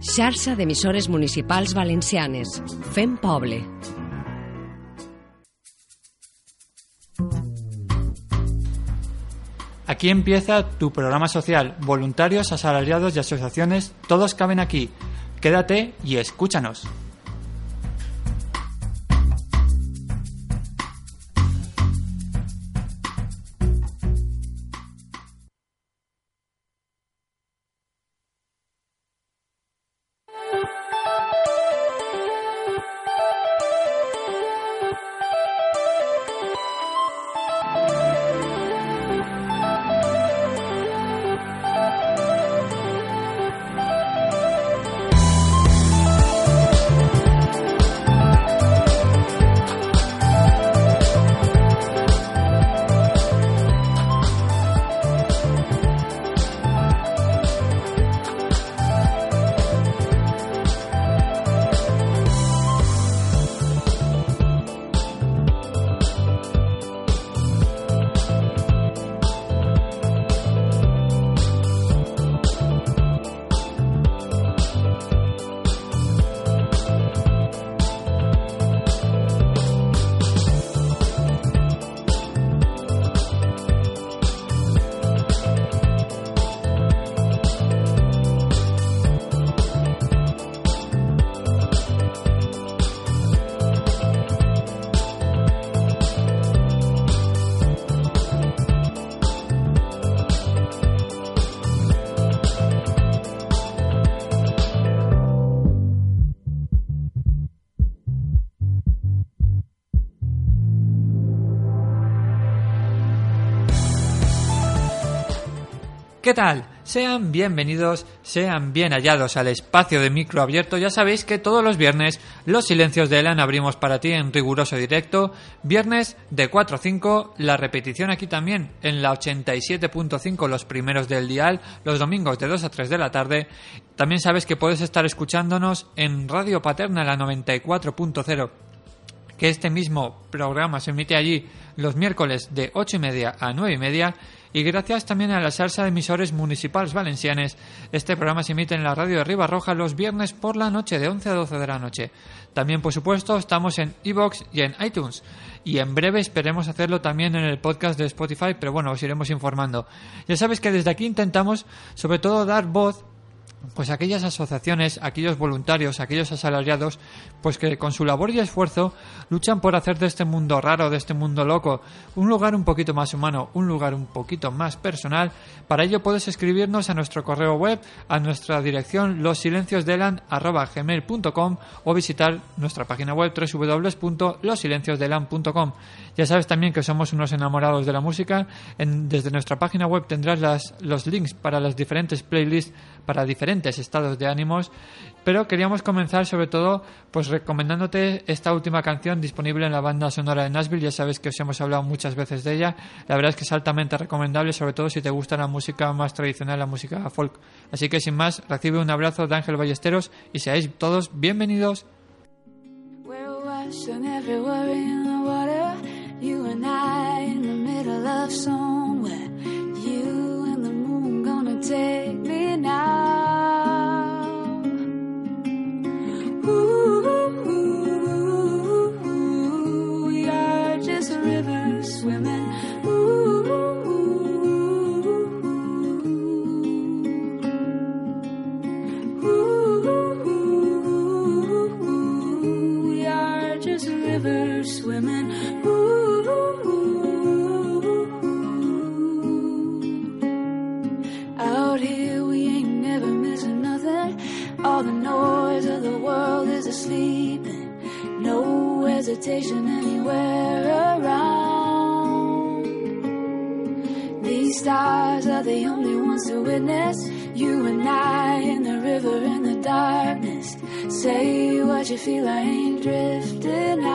Xarxa d'emissores municipals valencianes. Fem poble. Aquí empieza tu programa social. Voluntarios, asalariados y asociaciones, todos caben aquí. Quédate y escúchanos. ¿Qué tal? Sean bienvenidos, sean bien hallados al espacio de micro abierto. Ya sabéis que todos los viernes los silencios de Elan abrimos para ti en riguroso directo. Viernes de 4 a 5, la repetición aquí también en la 87.5 los primeros del dial, los domingos de 2 a 3 de la tarde. También sabes que puedes estar escuchándonos en Radio Paterna la 94.0 que este mismo programa se emite allí los miércoles de 8 y media a 9 y media y gracias también a la salsa de emisores municipales valencianes, este programa se emite en la radio de Ribarroja los viernes por la noche de 11 a 12 de la noche. También, por supuesto, estamos en iBox y en iTunes. Y en breve esperemos hacerlo también en el podcast de Spotify, pero bueno, os iremos informando. Ya sabes que desde aquí intentamos, sobre todo, dar voz pues aquellas asociaciones, aquellos voluntarios, aquellos asalariados, pues que con su labor y esfuerzo luchan por hacer de este mundo raro, de este mundo loco, un lugar un poquito más humano, un lugar un poquito más personal. Para ello puedes escribirnos a nuestro correo web, a nuestra dirección losilenciosdelan@gmail.com o visitar nuestra página web www.losilenciosdelan.com. Ya sabes también que somos unos enamorados de la música. desde nuestra página web tendrás las, los links para las diferentes playlists para diferentes estados de ánimos, pero queríamos comenzar sobre todo pues recomendándote esta última canción disponible en la banda sonora de Nashville, ya sabes que os hemos hablado muchas veces de ella, la verdad es que es altamente recomendable, sobre todo si te gusta la música más tradicional, la música folk. Así que sin más, recibe un abrazo de Ángel Ballesteros y seáis todos bienvenidos. Anywhere around. These stars are the only ones to witness. You and I in the river in the darkness. Say what you feel, I ain't drifting out.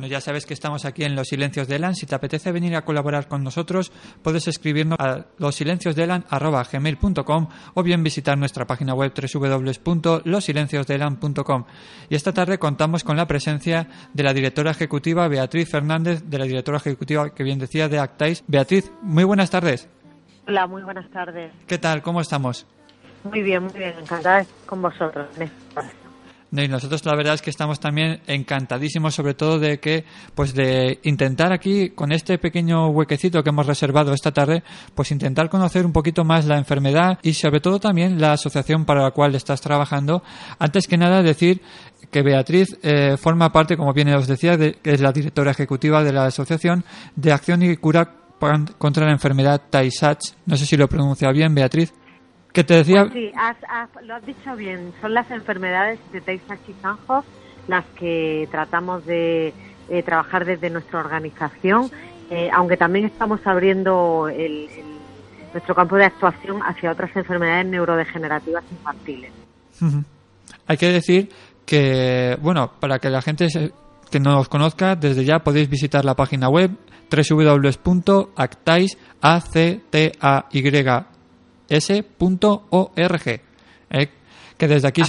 Bueno, ya sabes que estamos aquí en Los Silencios de Elan. Si te apetece venir a colaborar con nosotros, puedes escribirnos a losilenciosdelan.com o bien visitar nuestra página web www.losilenciosdelan.com. Y esta tarde contamos con la presencia de la directora ejecutiva Beatriz Fernández, de la directora ejecutiva que bien decía de Actais. Beatriz, muy buenas tardes. Hola, muy buenas tardes. ¿Qué tal? ¿Cómo estamos? Muy bien, muy bien. Encantada con vosotros. Y nosotros la verdad es que estamos también encantadísimos sobre todo de que pues de intentar aquí con este pequeño huequecito que hemos reservado esta tarde pues intentar conocer un poquito más la enfermedad y sobre todo también la asociación para la cual estás trabajando. Antes que nada decir que Beatriz eh, forma parte como bien os decía de, que es la directora ejecutiva de la asociación de acción y cura contra la enfermedad tay no sé si lo pronuncia bien Beatriz que te decía... Pues sí, lo has dicho bien. Son las enfermedades de Tay-Sachs y Sanjo las que tratamos de eh, trabajar desde nuestra organización, eh, aunque también estamos abriendo nuestro campo de actuación hacia otras enfermedades neurodegenerativas infantiles. Hay que decir que, bueno, para que la gente que no os conozca, desde ya podéis visitar la página web www.actais, s.org. ¿eh? Que desde aquí,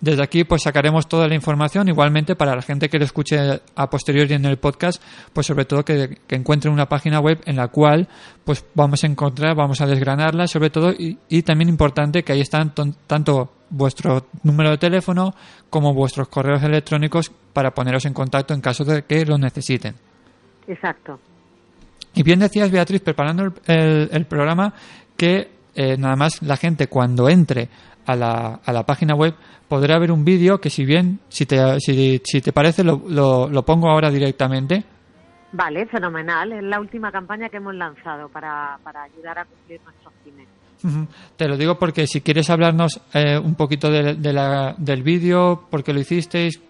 desde aquí pues sacaremos toda la información. Igualmente para la gente que lo escuche a posteriori en el podcast, pues sobre todo que, que encuentre una página web en la cual pues vamos a encontrar, vamos a desgranarla, sobre todo y, también importante que ahí están tanto vuestro número de teléfono como vuestros correos electrónicos para poneros en contacto en caso de que lo necesiten. Exacto. Y bien decías, Beatriz, preparando el programa, que eh, nada más la gente cuando entre a la, a la página web podrá ver un vídeo que si bien, si te, si, si te parece, lo, lo, pongo ahora directamente. Vale, fenomenal. Es la última campaña que hemos lanzado para, para ayudar a cumplir nuestros fines. Te lo digo porque si quieres hablarnos eh, un poquito de, la, del vídeo, por qué lo hicisteis.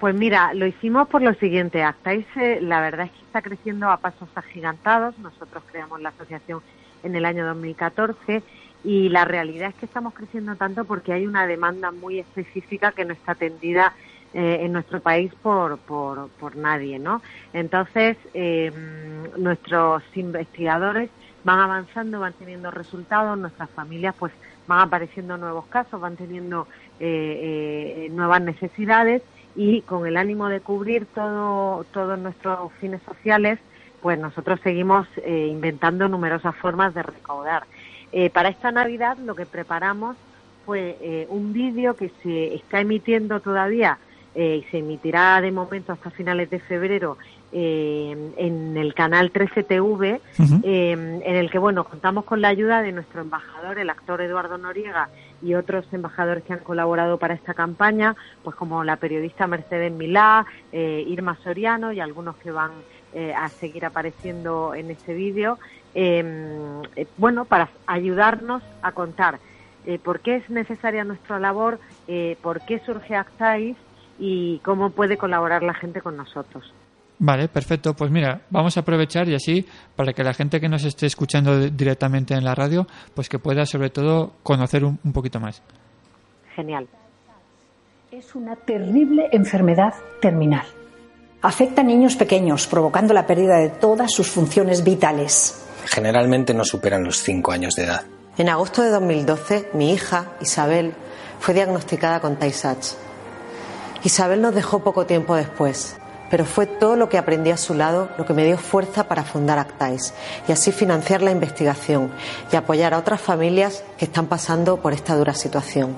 Pues mira, lo hicimos por lo siguiente. Actais, la verdad es que está creciendo a pasos agigantados. Nosotros creamos la asociación en el año 2014 y la realidad es que estamos creciendo tanto porque hay una demanda muy específica que no está atendida eh, en nuestro país por, por, por nadie, ¿no? Entonces, eh, nuestros investigadores van avanzando, van teniendo resultados, nuestras familias pues van apareciendo nuevos casos, van teniendo eh, nuevas necesidades y con el ánimo de cubrir todo, todos nuestros fines sociales, pues nosotros seguimos eh, inventando numerosas formas de recaudar. Eh, para esta Navidad lo que preparamos fue eh, un vídeo que se está emitiendo todavía y se emitirá de momento hasta finales de febrero en el canal 13TV, en el que bueno contamos con la ayuda de nuestro embajador, el actor Eduardo Noriega, y otros embajadores que han colaborado para esta campaña, pues como la periodista Mercedes Milá, Irma Soriano y algunos que van eh, a seguir apareciendo en este vídeo, em, eh, bueno, para ayudarnos a contar eh, por qué es necesaria nuestra labor, por qué surge Actais y cómo puede colaborar la gente con nosotros. Vale, perfecto. Pues mira, vamos a aprovechar y así para que la gente que nos esté escuchando directamente en la radio, pues que pueda sobre todo conocer un poquito más. Genial. Es una terrible enfermedad terminal Afecta a niños pequeños, provocando la pérdida de todas sus funciones vitales. Generalmente no superan los 5 años de edad. En agosto de 2012, mi hija, Isabel, fue diagnosticada con tay Isabel nos dejó poco tiempo después, pero fue todo lo que aprendí a su lado lo que me dio fuerza para fundar Actais y así financiar la investigación y apoyar a otras familias que están pasando por esta dura situación.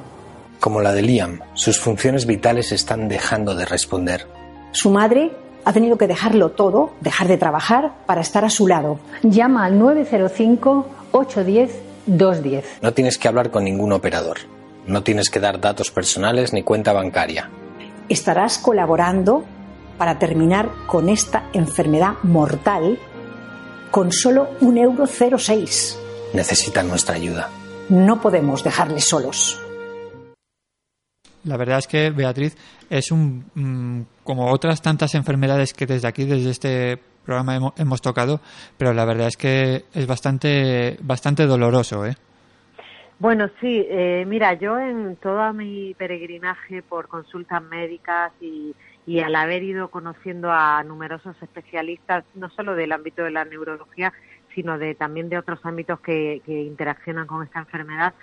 Como la de Liam, sus funciones vitales están dejando de responder su madre ha tenido que dejarlo todo, dejar de trabajar para estar a su lado. Llama al 905-810-210. No tienes que hablar con ningún operador. No tienes que dar datos personales ni cuenta bancaria. Estarás colaborando para terminar con esta enfermedad mortal con solo un euro 06. Necesitan nuestra ayuda. No podemos dejarles solos. La verdad es que, Beatriz, es un, mm, como otras tantas enfermedades que desde aquí, desde este programa hemos, tocado, pero la verdad es que es bastante, bastante doloroso, ¿eh? Bueno, sí, eh, mira, yo en todo mi peregrinaje por consultas médicas y, y al haber ido conociendo a numerosos especialistas, no solo del ámbito de la neurología, sino de también de otros ámbitos que, interaccionan con esta enfermedad,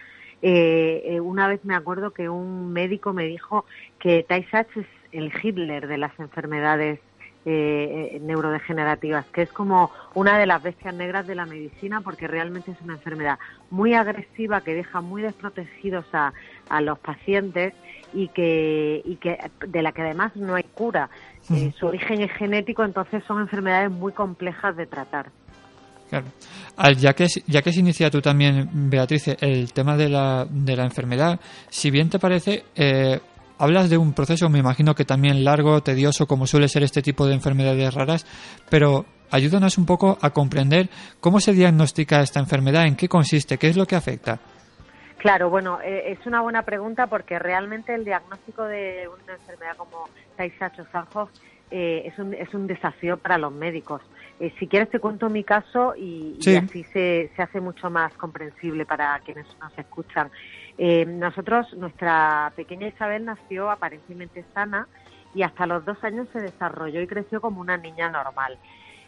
eh, eh, una vez me acuerdo que un médico me dijo que Tay Sachs el Hitler de las enfermedades eh, neurodegenerativas, que es como una de las bestias negras de la medicina porque realmente es una enfermedad muy agresiva que deja muy desprotegidos a, a los pacientes y que, y que de la que además no hay cura. su origen es genético, entonces son enfermedades muy complejas de tratar. Claro. ya, que, ya que se inicia tú también, Beatriz, el tema de la, de la enfermedad, si bien te parece, eh, hablas de un proceso, me imagino que también largo, tedioso, como suele ser este tipo de enfermedades raras, pero ayúdanos un poco a comprender cómo se diagnostica esta enfermedad, en qué consiste, qué es lo que afecta. Claro, bueno, eh, es una buena pregunta porque realmente el diagnóstico de una enfermedad como Tay Sachs o eh, es, un, es un desafío para los médicos. Eh, si quieres te cuento mi caso y, así se, se, hace mucho más comprensible para quienes nos escuchan. Eh, nosotros, nuestra pequeña Isabel nació aparentemente sana y hasta los dos años se desarrolló y creció como una niña normal.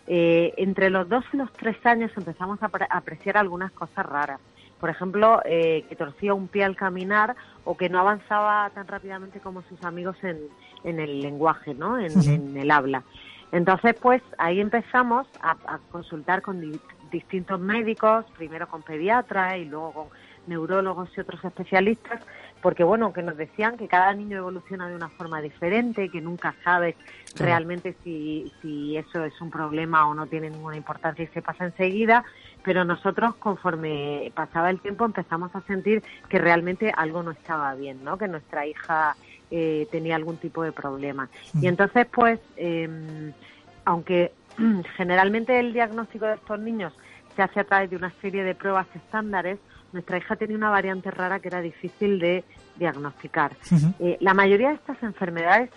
Eh, entre los dos y los tres años empezamos a, apreciar algunas cosas raras. Por ejemplo, que torcía un pie al caminar o que no avanzaba tan rápidamente como sus amigos en, en el lenguaje, ¿no? en el habla. Entonces, pues ahí empezamos a, consultar con distintos médicos, primero con pediatras y luego con neurólogos y otros especialistas, porque bueno, que nos decían que cada niño evoluciona de una forma diferente, que nunca sabes realmente si, si eso es un problema o no tiene ninguna importancia y se pasa enseguida, pero nosotros conforme pasaba el tiempo empezamos a sentir que realmente algo no estaba bien, ¿no? Que nuestra hija eh, tenía algún tipo de problema. Y entonces, pues, em, aunque generalmente el diagnóstico de estos niños se hace a través de una serie de pruebas estándares, nuestra hija tenía una variante rara que era difícil de diagnosticar. Eh, la mayoría de estas enfermedades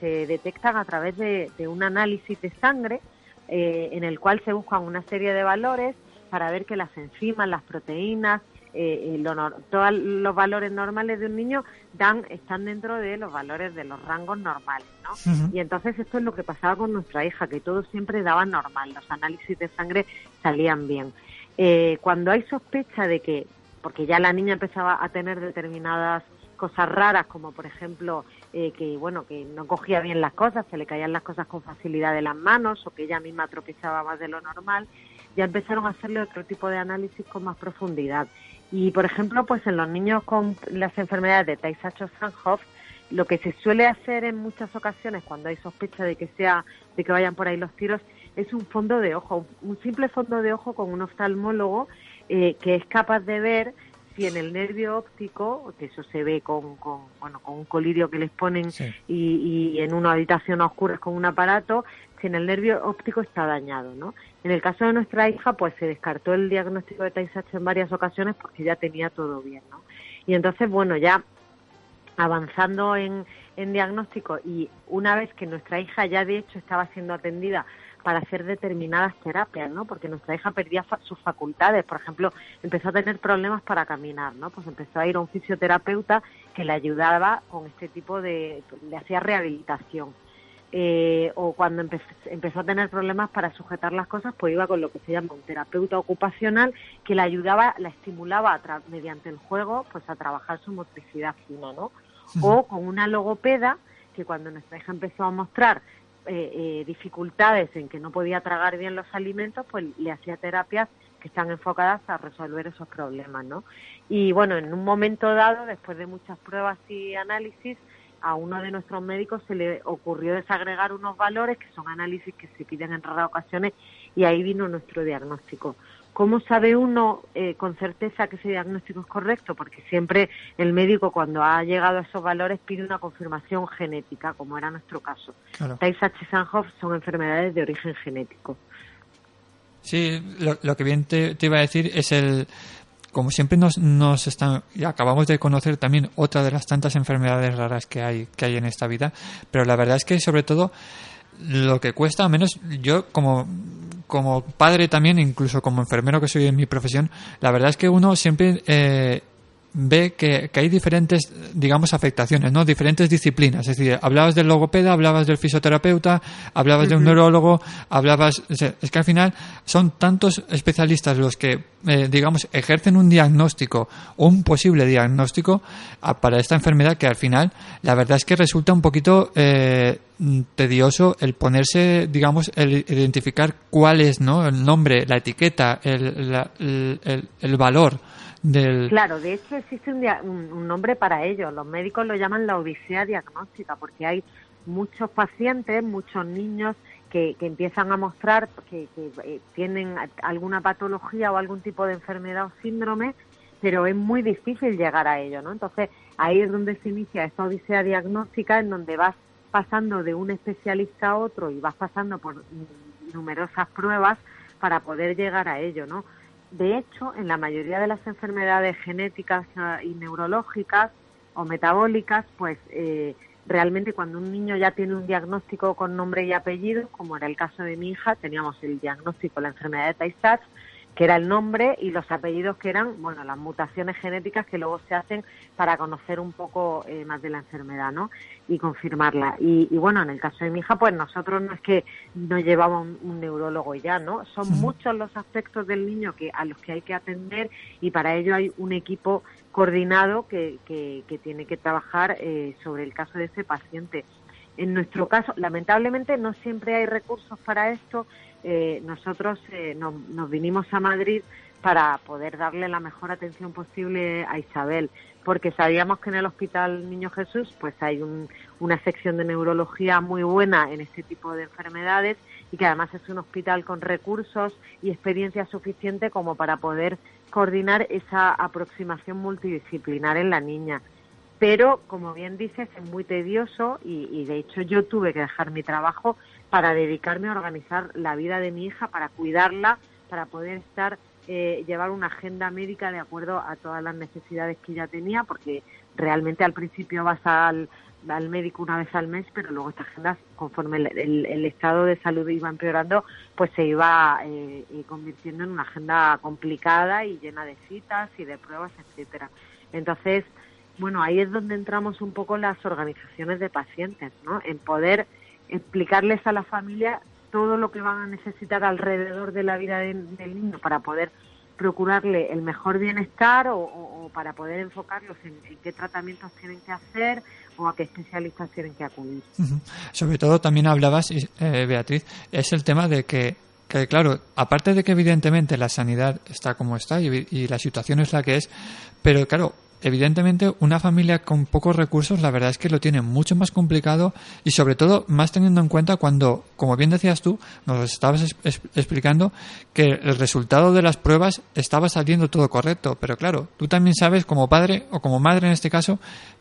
se, detectan a través de, un análisis de sangre eh, en el cual se buscan una serie de valores para ver que las enzimas, las proteínas, eh, lo, todos los valores normales de un niño dan están dentro de los valores de los rangos normales, ¿no? Y entonces esto es lo que pasaba con nuestra hija, que todo siempre daba normal, los análisis de sangre salían bien. Eh, cuando hay sospecha de que, porque ya la niña empezaba a tener determinadas cosas raras, como por ejemplo eh, que bueno que no cogía bien las cosas, se le caían las cosas con facilidad de las manos o que ella misma tropezaba más de lo normal, ya empezaron a hacerle otro tipo de análisis con más profundidad y, por ejemplo, pues en los niños con las enfermedades de Tay-Sachs-Sandhoff, lo que se suele hacer en muchas ocasiones cuando hay sospecha de que sea de que vayan por ahí los tiros es un fondo de ojo, un simple fondo de ojo con un oftalmólogo eh, que es capaz de ver si en el nervio óptico, que eso se ve con, con bueno, con un colirio que les ponen y, y, en una habitación oscura con un aparato, si en el nervio óptico está dañado, ¿no? En el caso de nuestra hija, pues se descartó el diagnóstico de Tay en varias ocasiones porque ya tenía todo bien, ¿no? Y entonces, bueno, ya avanzando en, en diagnóstico y una vez que nuestra hija ya de hecho estaba siendo atendida para hacer determinadas terapias, ¿no? Porque nuestra hija perdía sus facultades, por ejemplo, empezó a tener problemas para caminar, ¿no? Pues empezó a ir a un fisioterapeuta que le ayudaba con este tipo de, le hacía rehabilitación. Eh, o cuando empezó a tener problemas para sujetar las cosas, pues iba con lo que se llama un terapeuta ocupacional que la ayudaba, la estimulaba mediante el juego, pues a trabajar su motricidad fina, ¿no? O con una logopeda que cuando nuestra hija empezó a mostrar eh, eh, dificultades en que no podía tragar bien los alimentos, pues le hacía terapias que están enfocadas a resolver esos problemas, ¿no? Y bueno, en un momento dado, después de muchas pruebas y análisis, a uno de nuestros médicos se le ocurrió desagregar unos valores que son análisis que se piden en raras ocasiones y ahí vino nuestro diagnóstico. ¿Cómo sabe uno eh, con certeza que ese diagnóstico es correcto? Porque siempre el médico cuando ha llegado a esos valores pide una confirmación genética, como era nuestro caso. Claro. Tay-Sachs son enfermedades de origen genético. Sí, lo, que bien te, iba a decir es el, como siempre nos, nos están, y acabamos de conocer también otra de las tantas enfermedades raras que hay, que hay en esta vida, pero la verdad es que sobre todo lo que cuesta, al menos yo como, como padre también, incluso como enfermero que soy en mi profesión, la verdad es que uno siempre eh, ve que, hay diferentes, digamos, afectaciones, ¿no? Diferentes disciplinas. Es decir, hablabas del logopeda, hablabas del fisioterapeuta, hablabas de un neurólogo, hablabas... Es que al final son tantos especialistas los que, eh, digamos, ejercen un diagnóstico o un posible diagnóstico para esta enfermedad que al final, la verdad es que resulta un poquito eh, tedioso el ponerse, digamos, el identificar cuál es, ¿no? El nombre, la etiqueta, el, el, el valor Claro, de hecho existe un, nombre para ello. Los médicos lo llaman la odisea diagnóstica porque hay muchos pacientes, muchos niños que, empiezan a mostrar que, eh, tienen alguna patología o algún tipo de enfermedad o síndrome, pero es muy difícil llegar a ello, ¿no? Entonces ahí es donde se inicia esta odisea diagnóstica en donde vas pasando de un especialista a otro y vas pasando por numerosas pruebas para poder llegar a ello, ¿no? De hecho, en la mayoría de las enfermedades genéticas ah, y neurológicas o metabólicas, pues eh, realmente cuando un niño ya tiene un diagnóstico con nombre y apellido, como era el caso de mi hija, teníamos el diagnóstico la enfermedad de tay que era el nombre y los apellidos que eran, bueno, las mutaciones genéticas que luego se hacen para conocer un poco eh, más de la enfermedad, ¿no? Y confirmarla. Y, bueno, en el caso de mi hija, pues nosotros no es que nos llevaba un, neurólogo ya, ¿no? Son muchos los aspectos del niño que a los que hay que atender y para ello hay un equipo coordinado que, que, tiene que trabajar eh, sobre el caso de ese paciente. En nuestro caso, lamentablemente no siempre hay recursos para esto eh, nosotros eh, nos, vinimos a Madrid para poder darle la mejor atención posible a Isabel, porque sabíamos que en el Hospital Niño Jesús pues hay una sección de neurología muy buena en este tipo de enfermedades y que además es un hospital con recursos y experiencia suficiente como para poder coordinar esa aproximación multidisciplinar en la niña. Pero como bien dices es muy tedioso y, de hecho yo tuve que dejar mi trabajo para dedicarme a organizar la vida de mi hija, para cuidarla, para poder estar eh, llevar una agenda médica de acuerdo a todas las necesidades que ella tenía, porque realmente al principio vas al, al médico una vez al mes, pero luego esta agenda, conforme el, estado de salud iba empeorando, pues se iba eh, eh, convirtiendo en una agenda complicada y llena de citas y de pruebas, etcétera. Entonces, bueno, ahí es donde entramos un poco las organizaciones de pacientes, ¿no? En poder explicarles a la familia todo lo que van a necesitar alrededor de la vida del niño para poder procurarle el mejor bienestar o, para poder enfocarlos en, qué tratamientos tienen que hacer o a qué especialistas tienen que acudir. Sobre todo también hablabas, eh, Beatriz, es el tema de que, que, claro, aparte de que evidentemente la sanidad está como está y, y la situación es la que es, pero claro, evidentemente una familia con pocos recursos la verdad es que lo tiene mucho más complicado y sobre todo más teniendo en cuenta cuando, como bien decías tú, nos estabas explicando que el resultado de las pruebas estaba saliendo todo correcto, pero claro, tú también sabes como padre o como madre en este caso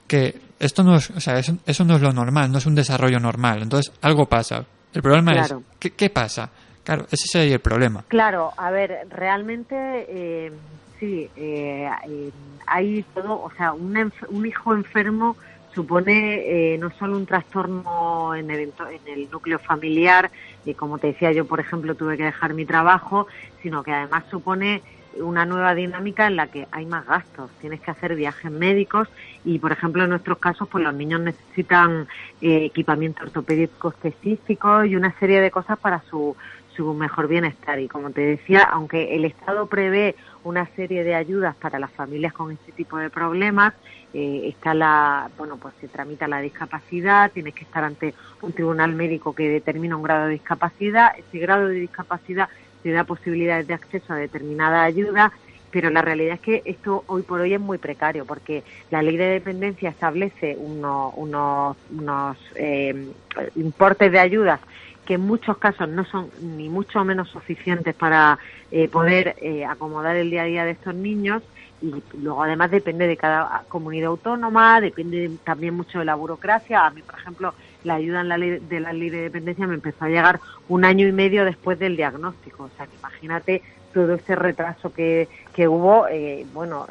que esto no es, o sea, eso, no es lo normal, no es un desarrollo normal, entonces algo pasa. El problema es, ¿qué, ¿qué, pasa? Claro, ese es el problema. Claro, a ver, realmente... Eh sí, eh, eh, hay todo, o sea, un, un hijo enfermo supone eh, no solo un trastorno en el, en el núcleo familiar, y como te decía yo, por ejemplo, tuve que dejar mi trabajo, sino que además supone una nueva dinámica en la que hay más gastos, tienes que hacer viajes médicos y, por ejemplo, en nuestros casos, pues los niños necesitan eh, equipamiento ortopédico específico y una serie de cosas para su, su mejor bienestar. Y como te decía, aunque el Estado prevé una serie de ayudas para las familias con este tipo de problemas. Eh, está la, bueno, pues se tramita la discapacidad, tienes que estar ante un tribunal médico que determina un grado de discapacidad. Ese grado de discapacidad te da posibilidades de acceso a determinada ayuda, pero la realidad es que esto hoy por hoy es muy precario porque la ley de dependencia establece unos, unos, eh, importes de ayudas que en muchos casos no son ni mucho menos suficientes para eh, poder eh, acomodar el día a día de estos niños y luego además depende de cada comunidad autónoma, depende también mucho de la burocracia. A mí, por ejemplo, la ayuda en la ley de la ley de dependencia me empezó a llegar un año y medio después del diagnóstico. O sea, que imagínate todo ese retraso que, que hubo. Eh, bueno,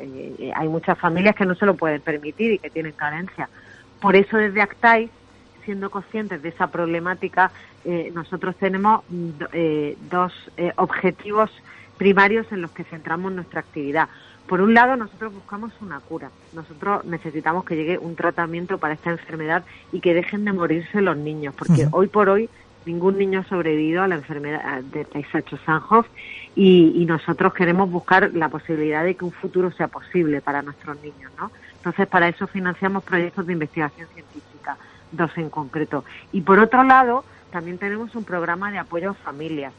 hay muchas familias que no se lo pueden permitir y que tienen carencia. Por eso desde Actais siendo conscientes de esa problemática, eh, nosotros tenemos eh, dos eh, objetivos primarios en los que centramos nuestra actividad. por un lado, nosotros buscamos una cura. Nosotros necesitamos que llegue un tratamiento para esta enfermedad y que dejen de morirse los niños, porque hoy por hoy ningún niño ha sobrevivido a la enfermedad de Tay-Sachs-Sanhoff y, nosotros queremos buscar la posibilidad de que un futuro sea posible para nuestros niños, ¿no? Entonces, para eso financiamos proyectos de investigación científica, dos en concreto. Y por otro lado, también tenemos un programa de apoyo a familias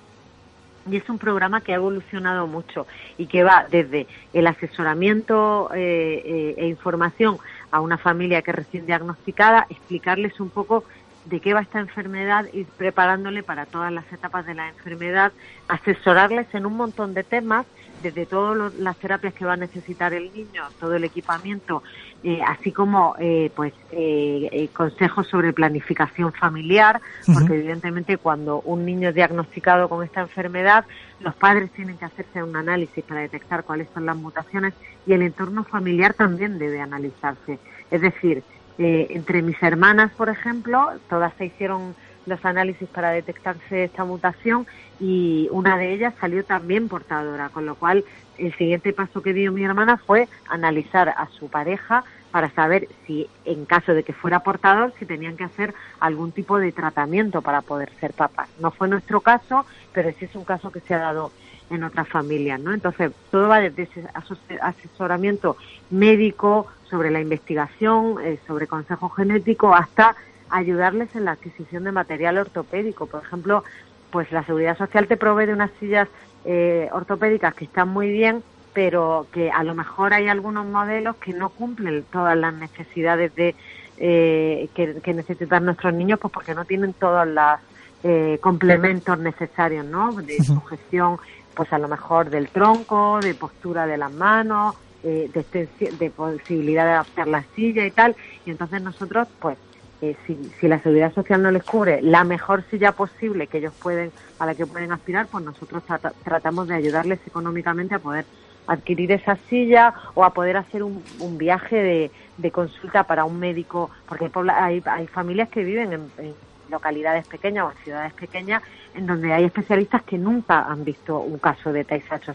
y es un programa que ha evolucionado mucho y que va desde el asesoramiento eh, eh, e información a una familia que recién diagnosticada, explicarles un poco de qué va esta enfermedad, ir preparándole para todas las etapas de la enfermedad, asesorarles en un montón de temas desde todas las terapias que va a necesitar el niño, todo el equipamiento, eh, así como eh, pues eh, consejos sobre planificación familiar, porque evidentemente cuando un niño es diagnosticado con esta enfermedad, los padres tienen que hacerse un análisis para detectar cuáles son las mutaciones y el entorno familiar también debe analizarse. Es decir, entre mis hermanas, por ejemplo, todas se hicieron los análisis para detectarse esta mutación y una de ellas salió también portadora, con lo cual el siguiente paso que dio mi hermana fue analizar a su pareja para saber si en caso de que fuera portador si tenían que hacer algún tipo de tratamiento para poder ser papás. No fue nuestro caso, pero sí es un caso que se ha dado en otras familias, ¿no? Entonces, todo va desde ese asesoramiento médico sobre la investigación, eh, sobre consejo genético, hasta ayudarles en la adquisición de material ortopédico. Por ejemplo, pues la Seguridad Social te provee de unas sillas eh, ortopédicas que están muy bien, pero que a lo mejor hay algunos modelos que no cumplen todas las necesidades de eh, que, necesitan nuestros niños, pues porque no tienen todos los eh, complementos necesarios, ¿no? De sujeción, pues a lo mejor del tronco, de postura de las manos, de, de posibilidad de adaptar la silla y tal. Y entonces nosotros, pues eh, si, la seguridad social no les cubre la mejor silla posible que ellos pueden a la que pueden aspirar, pues nosotros tratamos de ayudarles económicamente a poder adquirir esa silla o a poder hacer un, viaje de, consulta para un médico, porque hay, hay familias que viven en, localidades pequeñas o en ciudades pequeñas en donde hay especialistas que nunca han visto un caso de Tay Sachs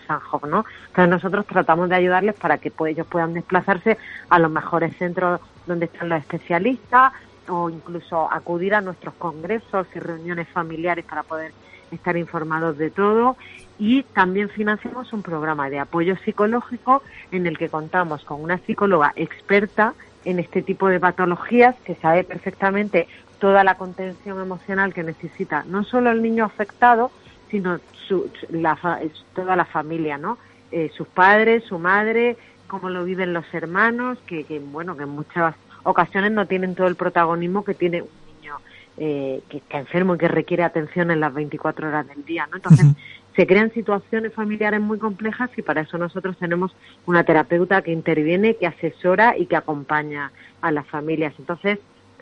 ¿no? Entonces nosotros tratamos de ayudarles para que ellos puedan desplazarse a los mejores centros donde están los especialistas o incluso acudir a nuestros congresos y reuniones familiares para poder estar informados de todo. Y también financiamos un programa de apoyo psicológico en el que contamos con una psicóloga experta en este tipo de patologías que sabe perfectamente toda la contención emocional que necesita no solo el niño afectado sino toda la familia no eh, sus padres su madre cómo lo viven los hermanos que, que bueno que muchas ocasiones no tienen todo el protagonismo que tiene un niño eh, que está enfermo y que requiere atención en las 24 horas del día, ¿no? Entonces, se crean situaciones familiares muy complejas y para eso nosotros tenemos una terapeuta que interviene, que asesora y que acompaña a las familias. Entonces,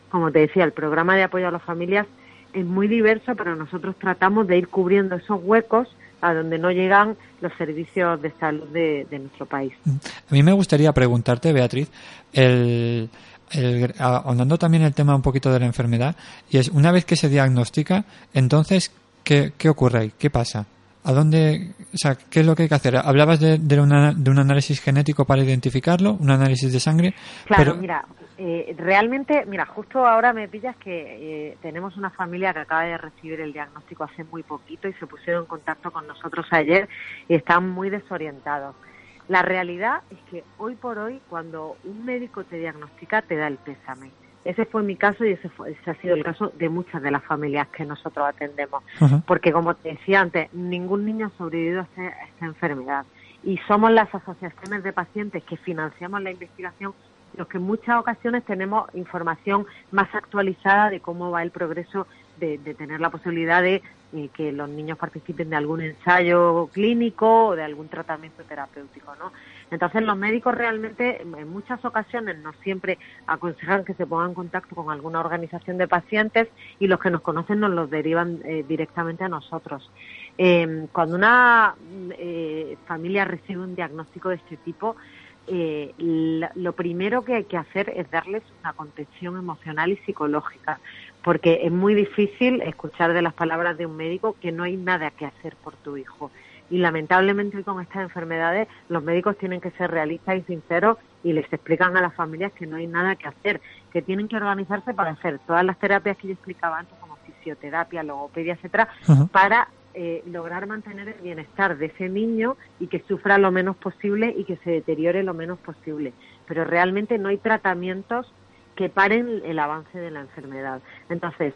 como te decía, el programa de apoyo a las familias es muy diverso, pero nosotros tratamos de ir cubriendo esos huecos a donde no llegan los servicios de salud de, de nuestro país. A mí me gustaría preguntarte, Beatriz, el, el, ahondando también el tema un poquito de la enfermedad, y es una vez que se diagnostica, entonces, ¿qué, qué ocurre ahí? ¿Qué pasa? ¿A dónde, o sea, qué es lo que hay que hacer? Hablabas de, de, una, de un análisis genético para identificarlo, un análisis de sangre. Claro, mira, eh, realmente, mira, justo ahora me pillas que eh, tenemos una familia que acaba de recibir el diagnóstico hace muy poquito y se pusieron en contacto con nosotros ayer y están muy desorientados. La realidad es que hoy por hoy, cuando un médico te diagnostica, te da el pésame. Ese fue mi caso y ese, ha sido el caso de muchas de las familias que nosotros atendemos. Porque, como te decía antes, ningún niño ha sobrevivido a esta enfermedad. Y somos las asociaciones de pacientes que financiamos la investigación los que en muchas ocasiones tenemos información más actualizada de cómo va el progreso de, tener la posibilidad de eh, que los niños participen de algún ensayo clínico o de algún tratamiento terapéutico, ¿no? Entonces los médicos realmente en muchas ocasiones no siempre aconsejan que se pongan en contacto con alguna organización de pacientes y los que nos conocen nos los derivan eh, directamente a nosotros. Em, cuando una eh, familia recibe un diagnóstico de este tipo, eh, lo primero que hay que hacer es darles una contención emocional y psicológica, porque es muy difícil escuchar de las palabras de un médico que no hay nada que hacer por tu hijo. y lamentablemente con estas enfermedades los médicos tienen que ser realistas y sinceros y les explican a las familias que no hay nada que hacer, que tienen que organizarse para hacer todas las terapias que yo explicaba antes, como fisioterapia, logopedia, etcétera, para eh, lograr mantener el bienestar de ese niño y que sufra lo menos posible y que se deteriore lo menos posible. Pero realmente no hay tratamientos que paren el avance de la enfermedad. Entonces,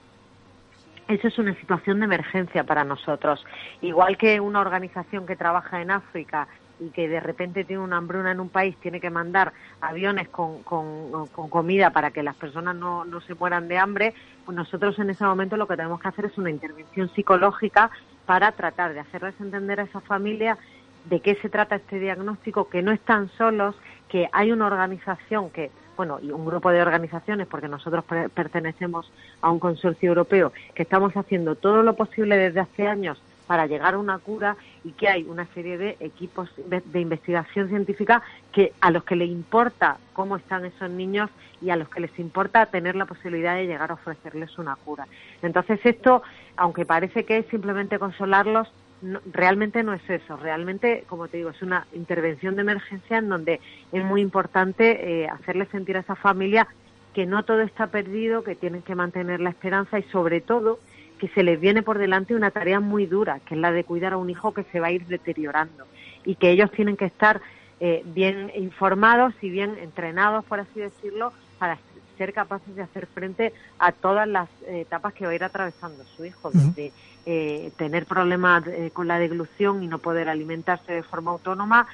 eso es una situación de emergencia para nosotros. Igual que una organización que trabaja en África y que de repente tiene una hambruna en un país, tiene que mandar aviones con, con, comida para que las personas no, no se mueran de hambre, pues nosotros en ese momento lo que tenemos que hacer es una intervención psicológica para tratar de hacerles entender a esa familia de qué se trata este diagnóstico, que no están solos, que hay una organización que, bueno, y un grupo de organizaciones, porque nosotros pertenecemos a un consorcio europeo, que estamos haciendo todo lo posible desde hace años para llegar a una cura y que hay una serie de equipos de investigación científica que a los que les importa cómo están esos niños y a los que les importa tener la posibilidad de llegar a ofrecerles una cura. Entonces esto, aunque parece que es simplemente consolarlos, realmente no es eso. Realmente, como te digo, es una intervención de emergencia en donde es muy importante eh, hacerles sentir a esa familia que no todo está perdido, que tienen que mantener la esperanza y sobre todo que se les viene por delante una tarea muy dura, que es la de cuidar a un hijo que se va a ir deteriorando y que ellos tienen que estar eh, bien informados y bien entrenados, por así decirlo, para ser capaces de hacer frente a todas las etapas que va a ir atravesando su hijo, desde eh, tener problemas eh, con la deglución y no poder alimentarse de forma autónoma,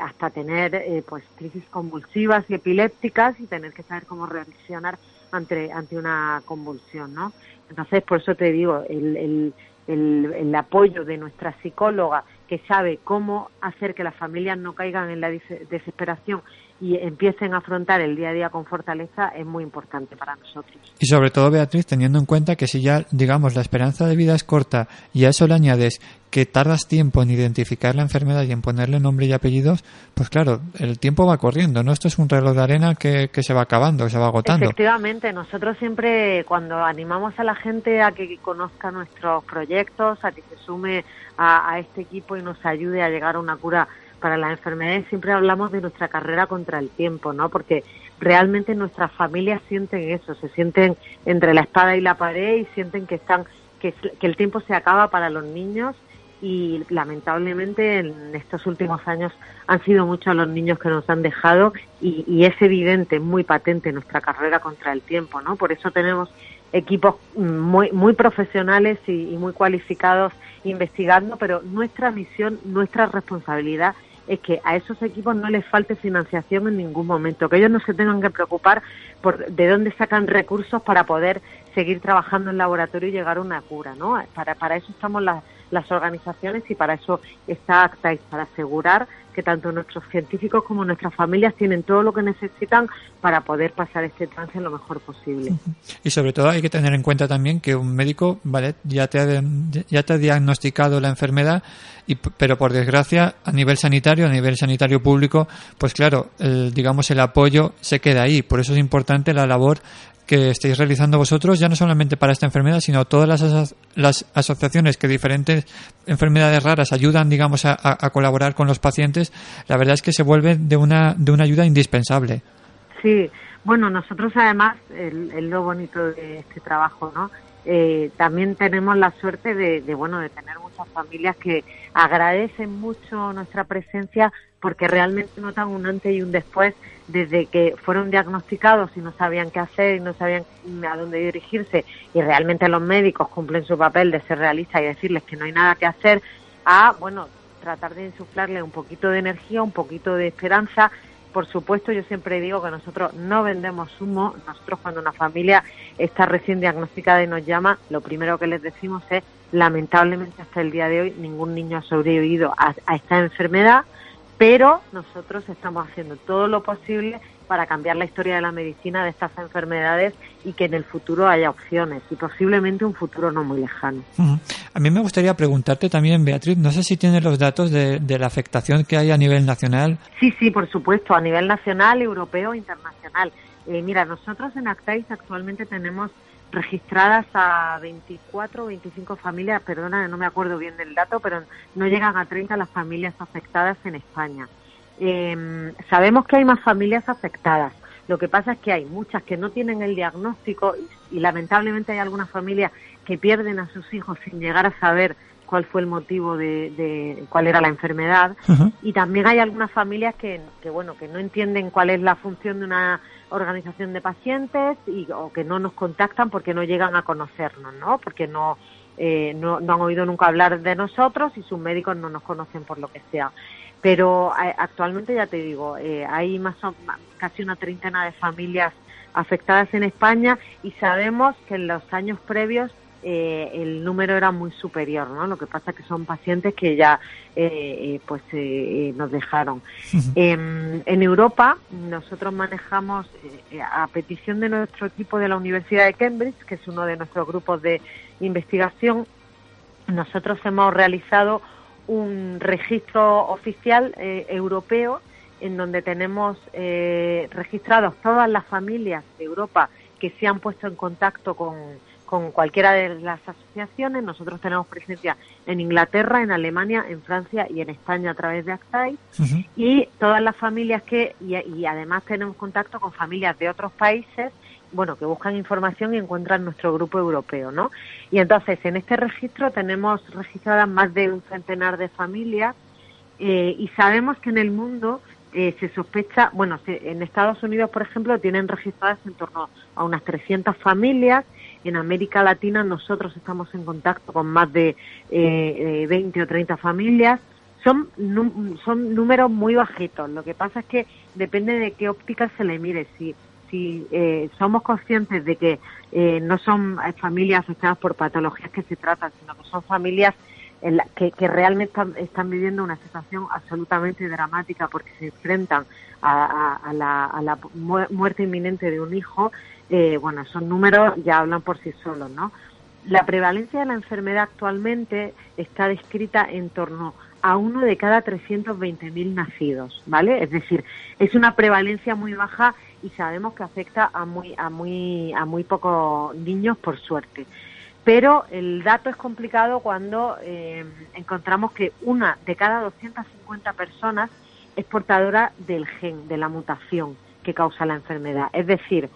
hasta tener pues crisis convulsivas y epilépticas y tener que saber cómo reaccionar ante, ante una convulsión, ¿no? Entonces, por eso te digo, el, el, apoyo de nuestra psicóloga que sabe cómo hacer que las familias no caigan en la desesperación y empiecen a afrontar el día a día con fortaleza es muy importante para nosotros. Y sobre todo, Beatriz, teniendo en cuenta que si ya, digamos, la esperanza de vida es corta y a eso le añades que tardas tiempo en identificar la enfermedad y en ponerle nombre y apellidos, pues claro, el tiempo va corriendo, ¿no? Esto es un reloj de arena que, que se va acabando, que se va agotando. Efectivamente, nosotros siempre cuando animamos a la gente a que conozca nuestros proyectos, a que se sume a, a este equipo y nos ayude a llegar a una cura para las enfermedades, siempre hablamos de nuestra carrera contra el tiempo, ¿no? Porque realmente nuestras familias sienten eso, se sienten entre la espada y la pared y sienten que están que, el tiempo se acaba para los niños y lamentablemente en estos últimos años han sido muchos los niños que nos han dejado y, es evidente, muy patente nuestra carrera contra el tiempo, ¿no? Por eso tenemos equipos muy, muy profesionales y, y muy cualificados investigando, pero nuestra misión, nuestra responsabilidad es que a esos equipos no les falte financiación en ningún momento, que ellos no se tengan que preocupar por de dónde sacan recursos para poder seguir trabajando en laboratorio y llegar a una cura, ¿no? Para, para eso estamos las, las organizaciones y para eso está ACTAIS, para asegurar que tanto nuestros científicos como nuestras familias tienen todo lo que necesitan para poder pasar este trance lo mejor posible. Y sobre todo hay que tener en cuenta también que un médico, vale, ya te ha, ya te ha diagnosticado la enfermedad, y, pero por desgracia a nivel sanitario, a nivel sanitario público, pues claro, digamos el apoyo se queda ahí. Por eso es importante la labor que estáis realizando vosotros, ya no solamente para esta enfermedad, sino todas las, las asociaciones que diferentes enfermedades raras ayudan, digamos, a, colaborar con los pacientes, la verdad es que se vuelve de una, de una ayuda indispensable. Sí, bueno, nosotros además, el, lo bonito de este trabajo, ¿no? Eh, también tenemos la suerte de, bueno, de tener muchas familias que agradecen mucho nuestra presencia porque realmente notan un antes y un después desde que fueron diagnosticados y no sabían qué hacer y no sabían a dónde dirigirse y realmente los médicos cumplen su papel de ser realistas y decirles que no hay nada que hacer a, bueno, tratar de insuflarle un poquito de energía, un poquito de esperanza. Por supuesto, yo siempre digo que nosotros no vendemos humo. Nosotros cuando una familia está recién diagnosticada y nos llama, lo primero que les decimos es, lamentablemente hasta el día de hoy, ningún niño ha sobrevivido a esta enfermedad pero nosotros estamos haciendo todo lo posible para cambiar la historia de la medicina de estas enfermedades y que en el futuro haya opciones y posiblemente un futuro no muy lejano. A mí me gustaría preguntarte también, Beatriz, no sé si tienes los datos de, la afectación que hay a nivel nacional. Sí, sí, por supuesto, a nivel nacional, europeo e internacional. Eh, mira, nosotros en Actais actualmente tenemos registradas a 24 o 25 familias, perdona, no me acuerdo bien del dato, pero no llegan a 30 las familias afectadas en España. Em, sabemos que hay más familias afectadas. Lo que pasa es que hay muchas que no tienen el diagnóstico y, lamentablemente hay algunas familias que pierden a sus hijos sin llegar a saber cuál fue el motivo de, cuál era la enfermedad. Y también hay algunas familias que, que, bueno que no entienden cuál es la función de una organización de pacientes y o que no nos contactan porque no llegan a conocernos no porque no eh, no, no han oído nunca hablar de nosotros y sus médicos no nos conocen por lo que sea pero eh, actualmente ya te digo, eh, hay más o, casi una treintena de familias afectadas en España y sabemos que en los años previos eh, el número era muy superior, ¿no? Lo que pasa que son pacientes que ya pues nos dejaron. Em, en Europa nosotros manejamos a petición de nuestro equipo de la Universidad de Cambridge, que es uno de nuestros grupos de investigación, nosotros hemos realizado un registro oficial eh, europeo en donde tenemos eh, registrados todas las familias de Europa que se han puesto en contacto con, con cualquiera de las asociaciones. Nosotros tenemos presencia en Inglaterra, en Alemania, en Francia y en España a través de Actai. Y todas las familias que, y, además tenemos contacto con familias de otros países bueno, que buscan información y encuentran nuestro grupo europeo, ¿no? Y entonces, en este registro tenemos registradas más de un centenar de familias eh, y sabemos que en el mundo eh, se sospecha, bueno, en Estados Unidos, por ejemplo, tienen registradas en torno a unas 300 familias. En América Latina nosotros estamos en contacto con más de eh, 20 o 30 familias. Son, son números muy bajitos. Lo que pasa es que depende de qué óptica se le mire. Si si eh, somos conscientes de que eh, no son familias afectadas por patologías que se tratan, sino que son familias en que, realmente están, viviendo una situación absolutamente dramática porque se enfrentan a, la, muerte inminente de un hijo, eh, bueno, esos números ya hablan por sí solos, ¿no? La prevalencia de la enfermedad actualmente está descrita en torno a uno de cada 320.000 nacidos, ¿vale? Es decir, es una prevalencia muy baja y sabemos que afecta a muy a muy a muy pocos niños por suerte. Pero el dato es complicado cuando eh, encontramos que una de cada 250 personas es portadora del gen de la mutación que causa la enfermedad. Es decir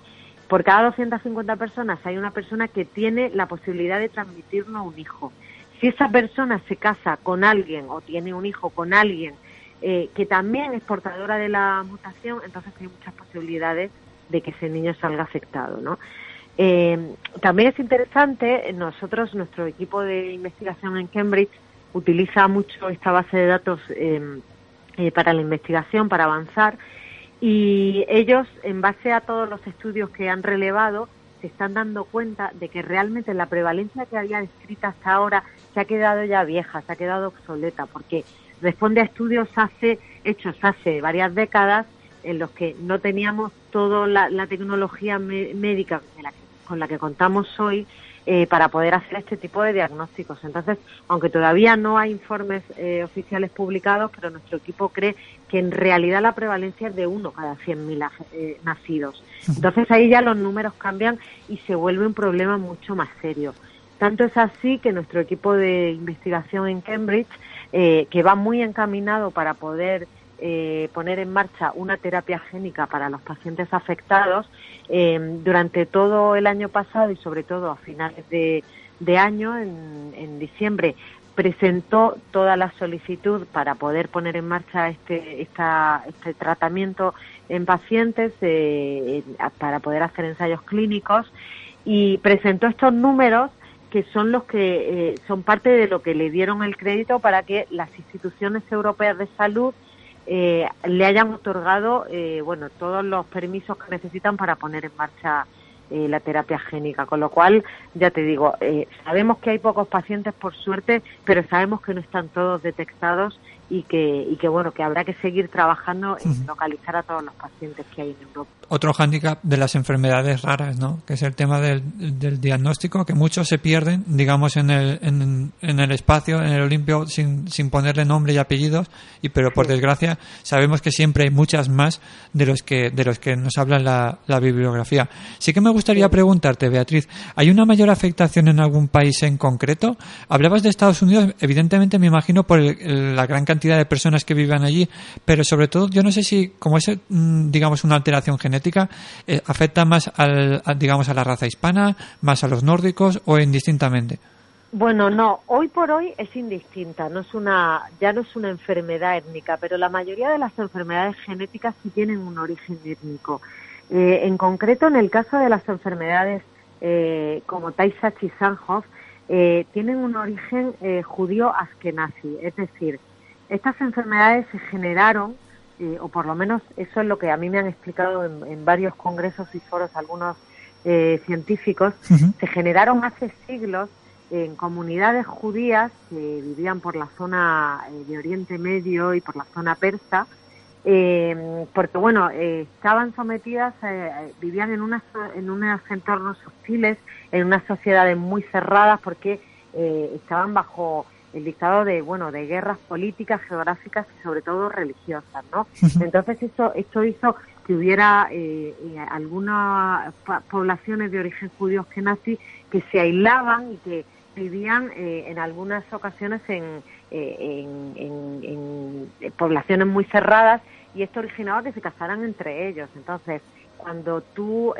por cada 250 personas hay una persona que tiene la posibilidad de transmitirnos un hijo. Si esa persona se casa con alguien o tiene un hijo con alguien eh, que también es portadora de la mutación, entonces hay muchas posibilidades de que ese niño salga afectado, ¿no? Eh, también es interesante, nosotros, nuestro equipo de investigación en Cambridge utiliza mucho esta base de datos em, eh, para la investigación, para avanzar, y ellos, en base a todos los estudios que han relevado, se están dando cuenta de que realmente la prevalencia que había descrita hasta ahora se ha quedado ya vieja, se ha quedado obsoleta, porque responde a estudios hace hechos hace varias décadas en los que no teníamos toda la, tecnología médica con la que contamos hoy eh, para poder hacer este tipo de diagnósticos. Entonces, aunque todavía no hay informes eh, oficiales publicados, pero nuestro equipo cree que en realidad la prevalencia es de uno cada 100.000 eh, nacidos. Entonces ahí ya los números cambian y se vuelve un problema mucho más serio. Tanto es así que nuestro equipo de investigación en Cambridge eh, que va muy encaminado para poder eh, poner en marcha una terapia génica para los pacientes afectados eh, durante todo el año pasado y sobre todo a finales de, año, en, diciembre, presentó toda la solicitud para poder poner en marcha este, este tratamiento en pacientes para poder hacer ensayos clínicos y presentó estos números que son los que eh, son parte de lo que le dieron el crédito para que las instituciones europeas de salud eh, le hayan otorgado eh, bueno todos los permisos que necesitan para poner en marcha la terapia génica. Con lo cual ya te digo sabemos que hay pocos pacientes por suerte pero sabemos que no están todos detectados y que, y que bueno, que habrá que seguir trabajando en localizar a todos los pacientes que hay en Europa. Otro hándicap de las enfermedades raras, ¿no? Que es el tema del, del diagnóstico, que muchos se pierden, digamos, en el, en, en, el espacio, en el Olimpio, sin, sin ponerle nombre y apellidos, y pero por desgracia sabemos que siempre hay muchas más de los que, de los que nos habla la, la bibliografía. Sí que me gustaría preguntarte, Beatriz, ¿hay una mayor afectación en algún país en concreto? Hablabas de Estados Unidos, evidentemente me imagino por la gran cantidad de personas que vivan allí, pero sobre todo yo no sé si como es mm, digamos una alteración genética eh, afecta más al, digamos a la raza hispana, más a los nórdicos o indistintamente. Bueno, no, hoy por hoy es indistinta, no es una, ya no es una enfermedad étnica, pero la mayoría de las enfermedades genéticas sí tienen un origen étnico. Eh, en concreto, en el caso de las enfermedades eh, como tay y Sandhoff, tienen un origen judío askenazi, es decir, estas enfermedades se generaron, eh, o por lo menos eso es lo que a mí me han explicado en, varios congresos y foros algunos eh, científicos, se generaron hace siglos en comunidades judías que vivían por la zona eh, de Oriente Medio y por la zona persa, porque bueno, estaban sometidas, vivían en, unas, en unos entornos hostiles, en unas sociedades muy cerradas, porque estaban bajo el dictado de bueno de guerras políticas geográficas y sobre todo religiosas no entonces eso esto hizo que hubiera eh, eh, algunas poblaciones de origen judío que nazi que se aislaban y que vivían eh, en algunas ocasiones en, en, poblaciones muy cerradas y esto originaba que se casaran entre ellos. Entonces cuando tú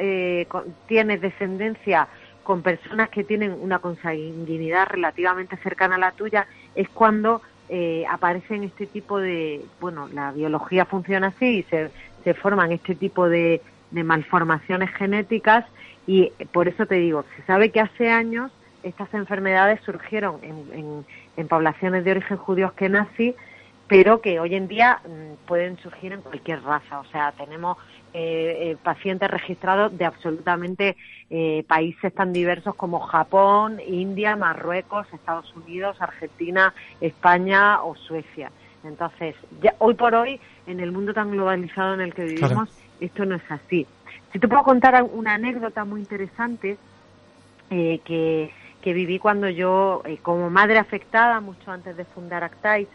tienes descendencia con personas que tienen una consanguinidad relativamente cercana a la tuya, es cuando eh, aparecen este tipo de, bueno, la biología funciona así y se, se forman este tipo de, de malformaciones genéticas y por eso te digo, se sabe que hace años estas enfermedades surgieron en, en, poblaciones de origen judío que nací, pero que hoy en día mm, pueden surgir en cualquier raza. O sea, tenemos eh, eh, pacientes registrados de absolutamente eh, países tan diversos como Japón, India, Marruecos, Estados Unidos, Argentina, España o Suecia. Entonces, ya, hoy por hoy, en el mundo tan globalizado en el que vivimos, esto no es así. Si te puedo contar una anécdota muy interesante que, que viví cuando yo, como madre afectada, mucho antes de fundar Actais,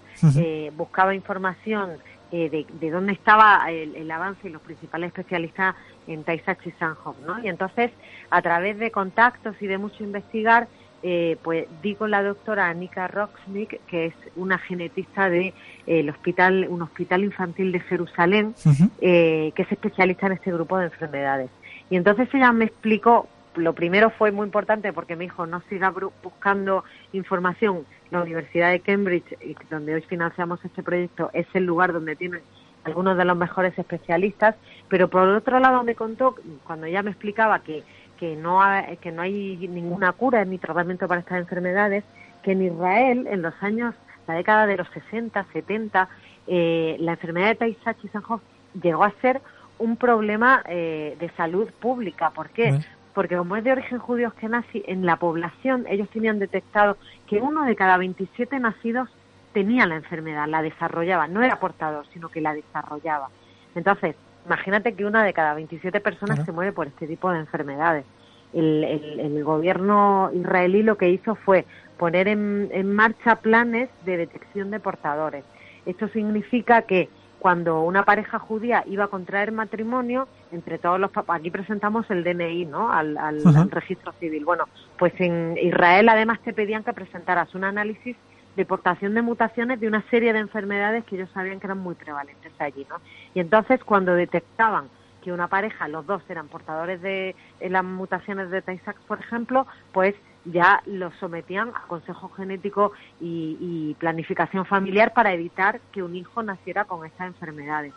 buscaba información eh, de, dónde estaba el, avance y los principales especialistas en Tay y Sanhoff, ¿no? Y entonces, a través de contactos y de mucho investigar, eh, pues di con la doctora Anika Roxnick, que es una genetista de eh, hospital, un hospital infantil de Jerusalén, que es especialista en este grupo de enfermedades. Y entonces ella me explicó lo primero fue muy importante porque me dijo no siga buscando información la Universidad de Cambridge, donde hoy financiamos este proyecto, es el lugar donde tienen algunos de los mejores especialistas, pero por otro lado me contó, cuando ella me explicaba que, que, no, hay, que no hay ninguna cura ni tratamiento para estas enfermedades, que en Israel, en los años, la década de los 60, 70, eh, la enfermedad de tay Sanhoff llegó a ser un problema eh, de salud pública. ¿Por qué? Porque como es de origen judío que nazi, en la población ellos tenían detectado que uno de cada 27 nacidos tenía la enfermedad, la desarrollaba, no era portador, sino que la desarrollaba. Entonces, imagínate que una de cada 27 personas se muere por este tipo de enfermedades. El, el, gobierno israelí lo que hizo fue poner en, en marcha planes de detección de portadores. Esto significa que cuando una pareja judía iba a contraer matrimonio, entre todos los aquí presentamos el DNI, ¿no? Al, registro civil. Bueno, pues en Israel además te pedían que presentaras un análisis de portación de mutaciones de una serie de enfermedades que ellos sabían que eran muy prevalentes allí, ¿no? Y entonces cuando detectaban que una pareja, los dos eran portadores de las mutaciones de tay por ejemplo, pues ya los sometían a consejo genético y, planificación familiar para evitar que un hijo naciera con estas enfermedades.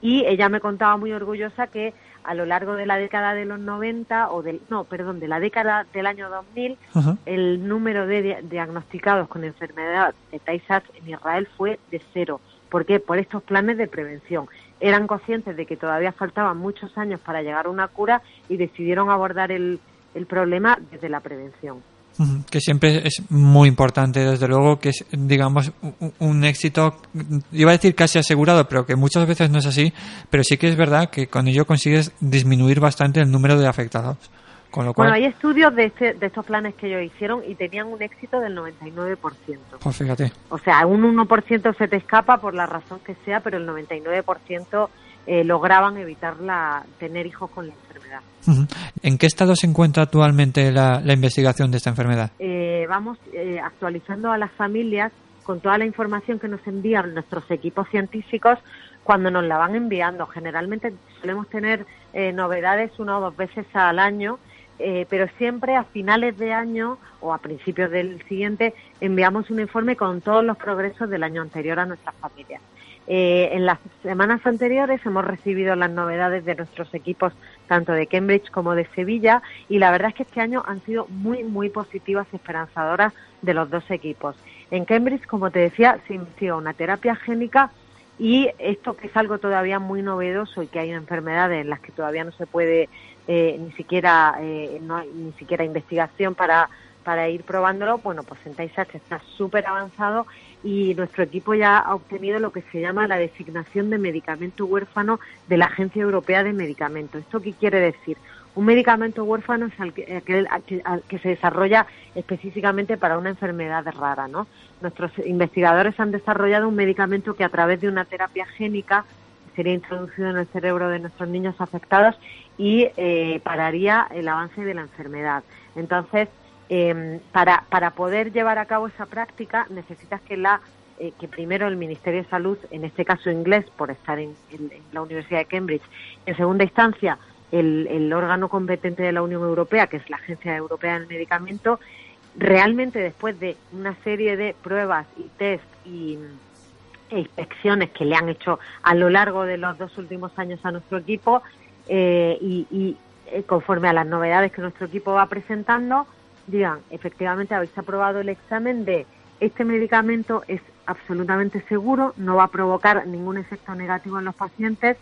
Y ella me contaba muy orgullosa que a lo largo de la década de los 90, o del, no, perdón, de la década del año 2000, el número de diagnosticados con enfermedad de tay en Israel fue de cero. ¿Por qué? Por estos planes de prevención. Eran conscientes de que todavía faltaban muchos años para llegar a una cura y decidieron abordar el, el problema desde la prevención. Que siempre es muy importante, desde luego, que es, digamos, un, éxito, iba a decir casi asegurado, pero que muchas veces no es así, pero sí que es verdad que con ello consigues disminuir bastante el número de afectados. Con lo cual... Bueno, hay estudios de, este, de estos planes que ellos hicieron y tenían un éxito del 99%. Pues fíjate. O sea, un 1% se te escapa por la razón que sea, pero el 99% eh, lograban evitar la, tener hijos con la enfermedad. ¿En qué estado se encuentra actualmente la, investigación de esta enfermedad? Eh, vamos eh, actualizando a las familias con toda la información que nos envían nuestros equipos científicos cuando nos la van enviando. Generalmente solemos tener novedades una o dos veces al año, pero siempre a finales de año o a principios del siguiente enviamos un informe con todos los progresos del año anterior a nuestras familias. Eh, en las semanas anteriores hemos recibido las novedades de nuestros equipos tanto de Cambridge como de Sevilla y la verdad es que este año han sido muy muy positivas y esperanzadoras de los dos equipos. En Cambridge, como te decía, se inició una terapia génica y esto que es algo todavía muy novedoso y que hay enfermedades en las que todavía no se puede eh, ni siquiera eh, no hay ni siquiera investigación para para ir probándolo, bueno, pues en Taysach está súper avanzado y nuestro equipo ya ha obtenido lo que se llama la designación de medicamento huérfano de la Agencia Europea de Medicamentos. ¿Esto qué quiere decir? Un medicamento huérfano es aquel, que, se desarrolla específicamente para una enfermedad rara, ¿no? Nuestros investigadores han desarrollado un medicamento que a través de una terapia génica sería introducido en el cerebro de nuestros niños afectados y eh, pararía el avance de la enfermedad. Entonces, eh, para, poder llevar a cabo esa práctica necesitas que la eh, que primero el Ministerio de Salud, en este caso inglés, por estar en, la Universidad de Cambridge, en segunda instancia el, el, órgano competente de la Unión Europea, que es la Agencia Europea del Medicamento, realmente después de una serie de pruebas y test y e inspecciones que le han hecho a lo largo de los dos últimos años a nuestro equipo eh, y, y eh, conforme a las novedades que nuestro equipo va presentando, digan, efectivamente habéis aprobado el examen de este medicamento es absolutamente seguro, no va a provocar ningún efecto negativo en los pacientes,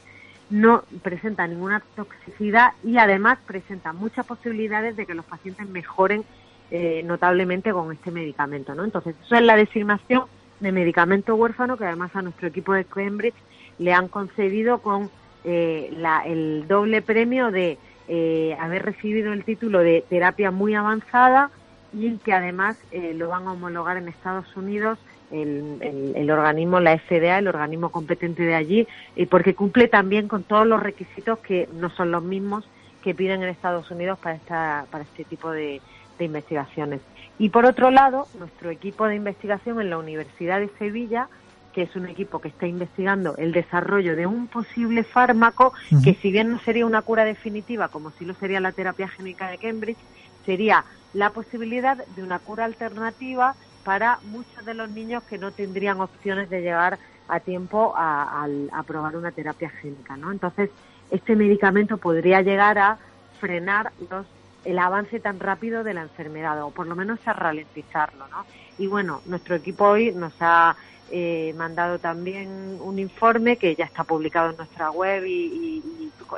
no presenta ninguna toxicidad y además presenta muchas posibilidades de que los pacientes mejoren eh, notablemente con este medicamento. ¿no? Entonces, eso es la designación de medicamento huérfano que además a nuestro equipo de Cambridge le han concedido con eh, la, el doble premio de eh, haber recibido el título de terapia muy avanzada y que además eh, lo van a homologar en Estados Unidos el, organismo, la FDA, el organismo competente de allí, y porque cumple también con todos los requisitos que no son los mismos que piden en Estados Unidos para, esta, para este tipo de, de investigaciones. Y por otro lado, nuestro equipo de investigación en la Universidad de Sevilla que es un equipo que está investigando el desarrollo de un posible fármaco que si bien no sería una cura definitiva como si lo sería la terapia génica de Cambridge, sería la posibilidad de una cura alternativa para muchos de los niños que no tendrían opciones de llegar a tiempo a, probar una terapia génica, ¿no? Entonces, este medicamento podría llegar a frenar los, el avance tan rápido de la enfermedad o por lo menos a ralentizarlo, ¿no? Y bueno, nuestro equipo hoy nos ha eh, mandado también un informe que ya está publicado en nuestra web y,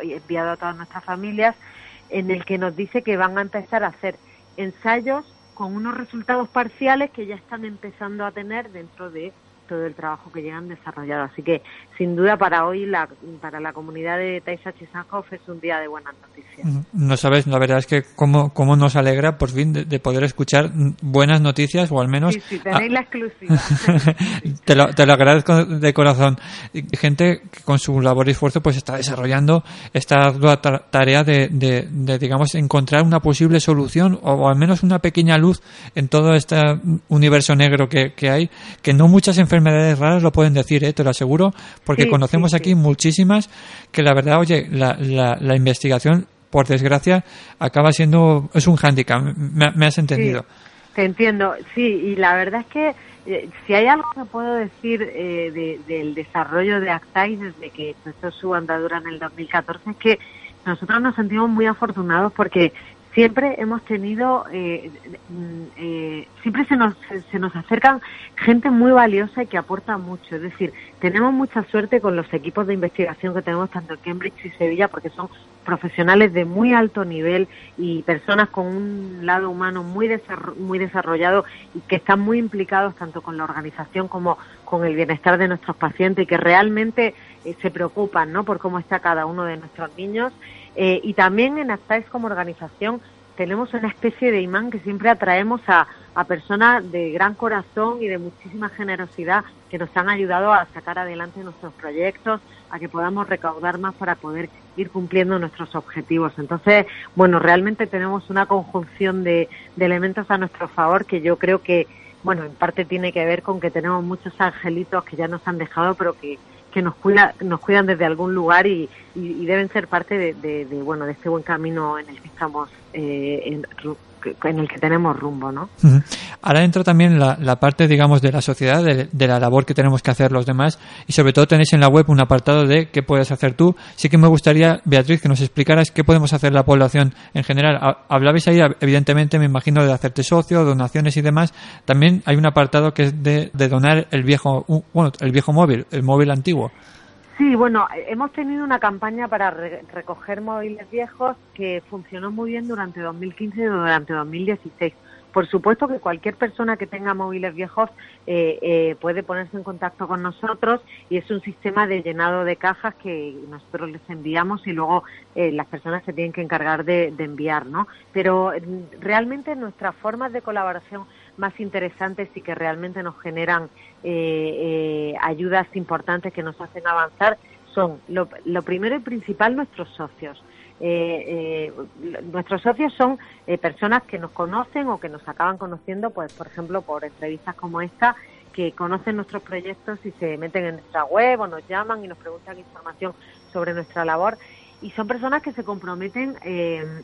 enviado a todas nuestras familias, en el que nos dice que van a empezar a hacer ensayos con unos resultados parciales que ya están empezando a tener dentro de todo el trabajo que llegan desarrollado. Así que, sin duda, para hoy, la, para la comunidad de Taisach y Sanhoff es un día de buenas noticias. No sabes, la verdad es que cómo, cómo nos alegra por fin de, poder escuchar buenas noticias, o al menos... Sí, sí, tenéis la exclusiva. te, lo, te lo agradezco de corazón. Gente que con su labor y esfuerzo pues está desarrollando esta tarea de, de, digamos, encontrar una posible solución o, al menos una pequeña luz en todo este universo negro que, que hay, que no muchas enfermedades enfermedades raras lo pueden decir, ¿eh? te lo aseguro, porque conocemos aquí muchísimas que la verdad, oye, la, la, investigación, por desgracia, acaba siendo, es un hándicap, me, has entendido. te entiendo, sí, y la verdad es que eh, si hay algo que puedo decir eh, del desarrollo de Actais desde que empezó su andadura en el 2014 es que nosotros nos sentimos muy afortunados porque siempre hemos tenido, eh, eh, siempre se nos, se nos acercan gente muy valiosa y que aporta mucho. Es decir, tenemos mucha suerte con los equipos de investigación que tenemos tanto en Cambridge y Sevilla porque son profesionales de muy alto nivel y personas con un lado humano muy, muy desarrollado y que están muy implicados tanto con la organización como con el bienestar de nuestros pacientes y que realmente eh, se preocupan ¿no? por cómo está cada uno de nuestros niños eh, y también en Actais como organización tenemos una especie de imán que siempre atraemos a, a personas de gran corazón y de muchísima generosidad que nos han ayudado a sacar adelante nuestros proyectos, a que podamos recaudar más para poder ir cumpliendo nuestros objetivos. Entonces, bueno, realmente tenemos una conjunción de, de elementos a nuestro favor que yo creo que, bueno, en parte tiene que ver con que tenemos muchos angelitos que ya nos han dejado, pero que que nos cuida, nos cuidan desde algún lugar y, y, deben ser parte de, bueno de este buen camino en el que estamos eh, en, en el que tenemos rumbo, ¿no? Ahora entra también la, la, parte, digamos, de la sociedad, de, de, la labor que tenemos que hacer los demás y sobre todo tenéis en la web un apartado de qué puedes hacer tú. Sí que me gustaría, Beatriz, que nos explicaras qué podemos hacer la población en general. Hablabais ahí, evidentemente, me imagino, de hacerte socio, donaciones y demás. También hay un apartado que es de, de donar el viejo, bueno, el viejo móvil, el móvil antiguo. Sí, bueno, hemos tenido una campaña para re recoger móviles viejos que funcionó muy bien durante 2015 y durante 2016. Por supuesto que cualquier persona que tenga móviles viejos eh, eh, puede ponerse en contacto con nosotros y es un sistema de llenado de cajas que nosotros les enviamos y luego eh, las personas se tienen que encargar de, enviar, ¿no? Pero mm, realmente nuestras formas de colaboración más interesantes y que realmente nos generan eh, eh, ayudas importantes que nos hacen avanzar son lo, lo primero y principal nuestros socios. Eh, eh, nuestros socios son eh, personas que nos conocen o que nos acaban conociendo, pues por ejemplo por entrevistas como esta, que conocen nuestros proyectos y se meten en nuestra web o nos llaman y nos preguntan información sobre nuestra labor. Y son personas que se comprometen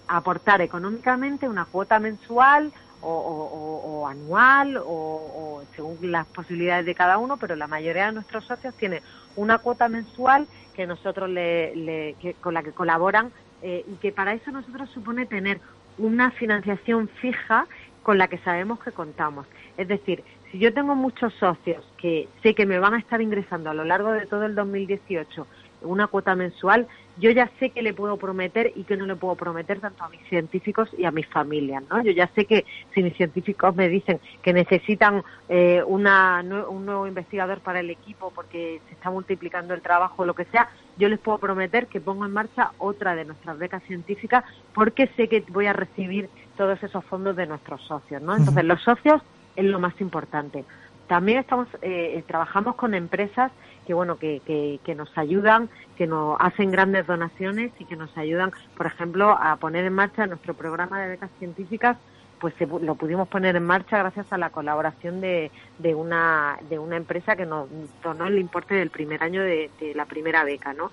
a aportar económicamente una cuota mensual o, o, anual o, según las posibilidades de cada uno, pero la mayoría de nuestros socios tienen una cuota mensual que nosotros le, le que, con la que colaboran eh, y que para eso nosotros supone tener una financiación fija con la que sabemos que contamos. Es decir, si yo tengo muchos socios que sé que me van a estar ingresando a lo largo de todo el 2018 una cuota mensual, yo ya sé que le puedo prometer y que no le puedo prometer tanto a mis científicos y a mis familias, ¿no? Yo ya sé que si mis científicos me dicen que necesitan eh, una, un nuevo investigador para el equipo porque se está multiplicando el trabajo o lo que sea, yo les puedo prometer que pongo en marcha otra de nuestras becas científicas porque sé que voy a recibir todos esos fondos de nuestros socios, ¿no? Entonces, los socios es lo más importante. También estamos eh, trabajamos con empresas que bueno que, que, que, nos ayudan, que nos hacen grandes donaciones y que nos ayudan, por ejemplo, a poner en marcha nuestro programa de becas científicas pues se, lo pudimos poner en marcha gracias a la colaboración de, de, una de una empresa que nos donó el importe del primer año de, la primera beca, ¿no?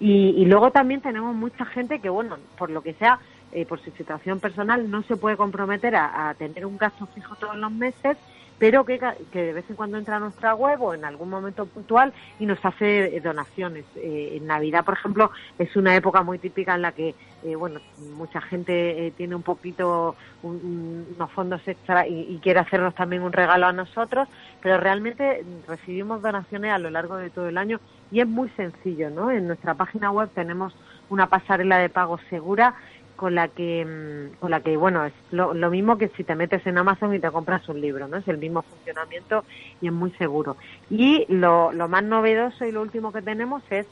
Y, luego también tenemos mucha gente que, bueno, por lo que sea, eh, por su situación personal, no se puede comprometer a tener un gasto fijo todos los meses pero que, que, de vez en cuando entra a nuestra web o en algún momento puntual y nos hace eh, donaciones. Eh, en Navidad, por ejemplo, es una época muy típica en la que, eh, bueno, mucha gente tiene un poquito un, unos fondos extra y, y, quiere hacernos también un regalo a nosotros, pero realmente recibimos donaciones a lo largo de todo el año y es muy sencillo, ¿no? En nuestra página web tenemos una pasarela de pago segura con la que mm, con la que bueno es lo, mismo que si te metes en Amazon y te compras un libro no es el mismo funcionamiento y es muy seguro. Y lo, lo más novedoso y lo último que tenemos es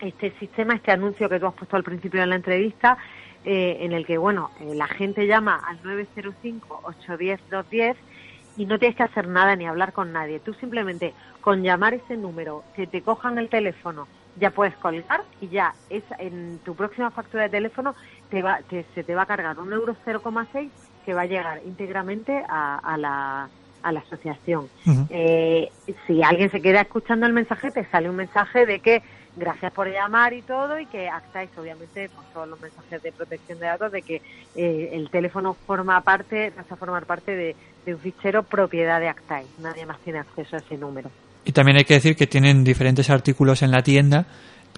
este sistema este anuncio que tú has puesto al principio de la entrevista eh, en el que bueno eh, la gente llama al 905 810 210 y no tienes que hacer nada ni hablar con nadie. Tú simplemente con llamar ese número que te cojan el teléfono ya puedes colgar y ya es en tu próxima factura de teléfono te va, te, se te va a cargar un euro 0,6 que va a llegar íntegramente a, a la a la asociación. Uh -huh. eh, si alguien se queda escuchando el mensaje, te sale un mensaje de que gracias por llamar y todo y que actáis obviamente con todos los mensajes de protección de datos de que eh, el teléfono forma parte, pasa a formar parte de, de un fichero propiedad de Actais. Nadie más tiene acceso a ese número. Y también hay que decir que tienen diferentes artículos en la tienda,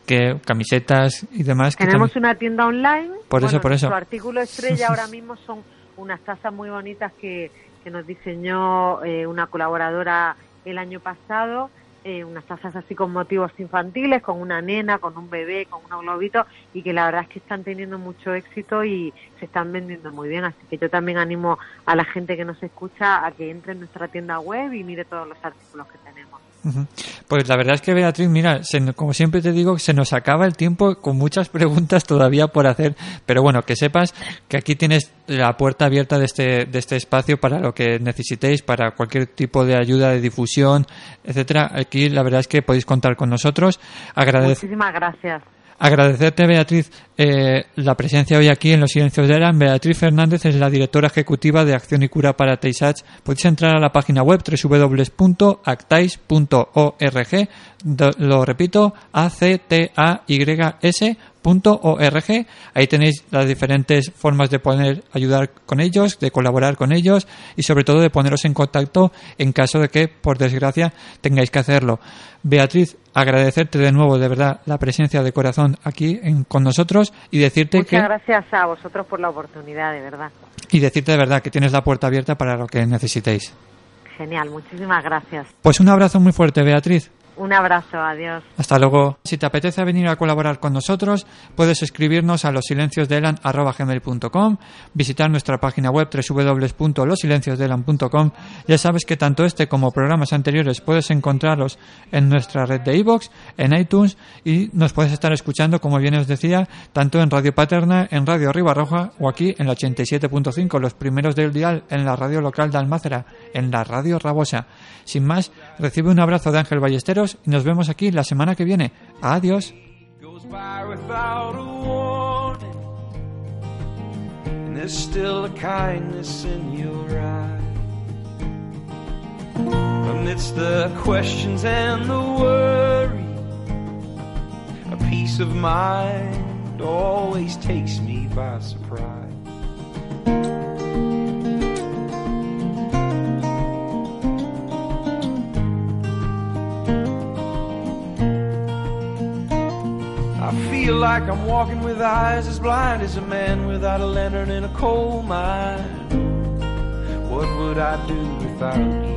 que camisetas y demás. Que Tenemos también... una tienda online Por eso, por eso. Su artículo estrella ahora mismo son unas tazas muy bonitas que, que nos diseñó eh, una colaboradora el año pasado eh, unas tazas así con motivos infantiles, con una nena, con un bebé, con un globito y que la verdad es que están teniendo mucho éxito y se están vendiendo muy bien. Así que yo también animo a la gente que nos escucha a que entre en nuestra tienda web y mire todos los artículos que tenemos. Pues la verdad es que Beatriz, mira, como siempre te digo, se nos acaba el tiempo con muchas preguntas todavía por hacer, pero bueno, que sepas que aquí tienes la puerta abierta de este, de este espacio para lo que necesitéis, para cualquier tipo de ayuda de difusión, etcétera. Aquí la verdad es que podéis contar con nosotros. Muchísimas gracias. Agradecerte, Beatriz, eh, la presencia hoy aquí en Los Silencios de Eran. Beatriz Fernández es la directora ejecutiva de Acción y Cura para Taysach. Podéis entrar a la página web www.actais.org. Lo repito, a c t a y s .org. Ahí tenéis las diferentes formas de poder ayudar con ellos, de colaborar con ellos y sobre todo de poneros en contacto en caso de que, por desgracia, tengáis que hacerlo. Beatriz, agradecerte de nuevo, de verdad, la presencia de corazón aquí con nosotros y decirte que... Muchas gracias a vosotros por la oportunidad, de verdad. Y decirte de verdad que tienes la puerta abierta para lo que necesitéis. Genial, muchísimas gracias. Pues un abrazo muy fuerte, Beatriz. Un abrazo, adiós. Hasta luego. Si te apetece venir a colaborar con nosotros, puedes escribirnos a losilenciosdelan.com, visitar nuestra página web www.losilenciosdelan.com. Ya sabes que tanto este como programas anteriores puedes encontrarlos en nuestra red de iVoox, en iTunes y nos puedes estar escuchando, como bien os decía, tanto en Radio Paterna, en Radio Ribarroja o aquí en la 87.5, los primeros del dial en la radio local de Almácera, en la Radio Rabosa. Sin más, recibe un abrazo de Ángel Ballesteros y nos vemos aquí la semana que viene. Adiós. Amidst the questions and the worry, a peace of mind always takes me by surprise. Feel like I'm walking with eyes as blind as a man without a lantern in a coal mine. What would I do without you?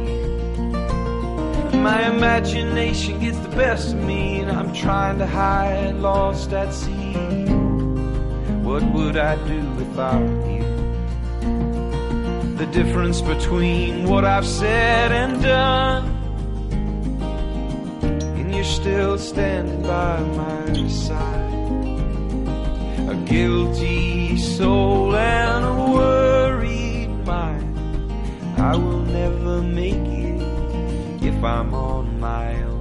My imagination gets the best of me, and I'm trying to hide, lost at sea. What would I do without you? The difference between what I've said and done, and you're still standing by my side a guilty soul and a worried mind. I will never make it if I'm on my own.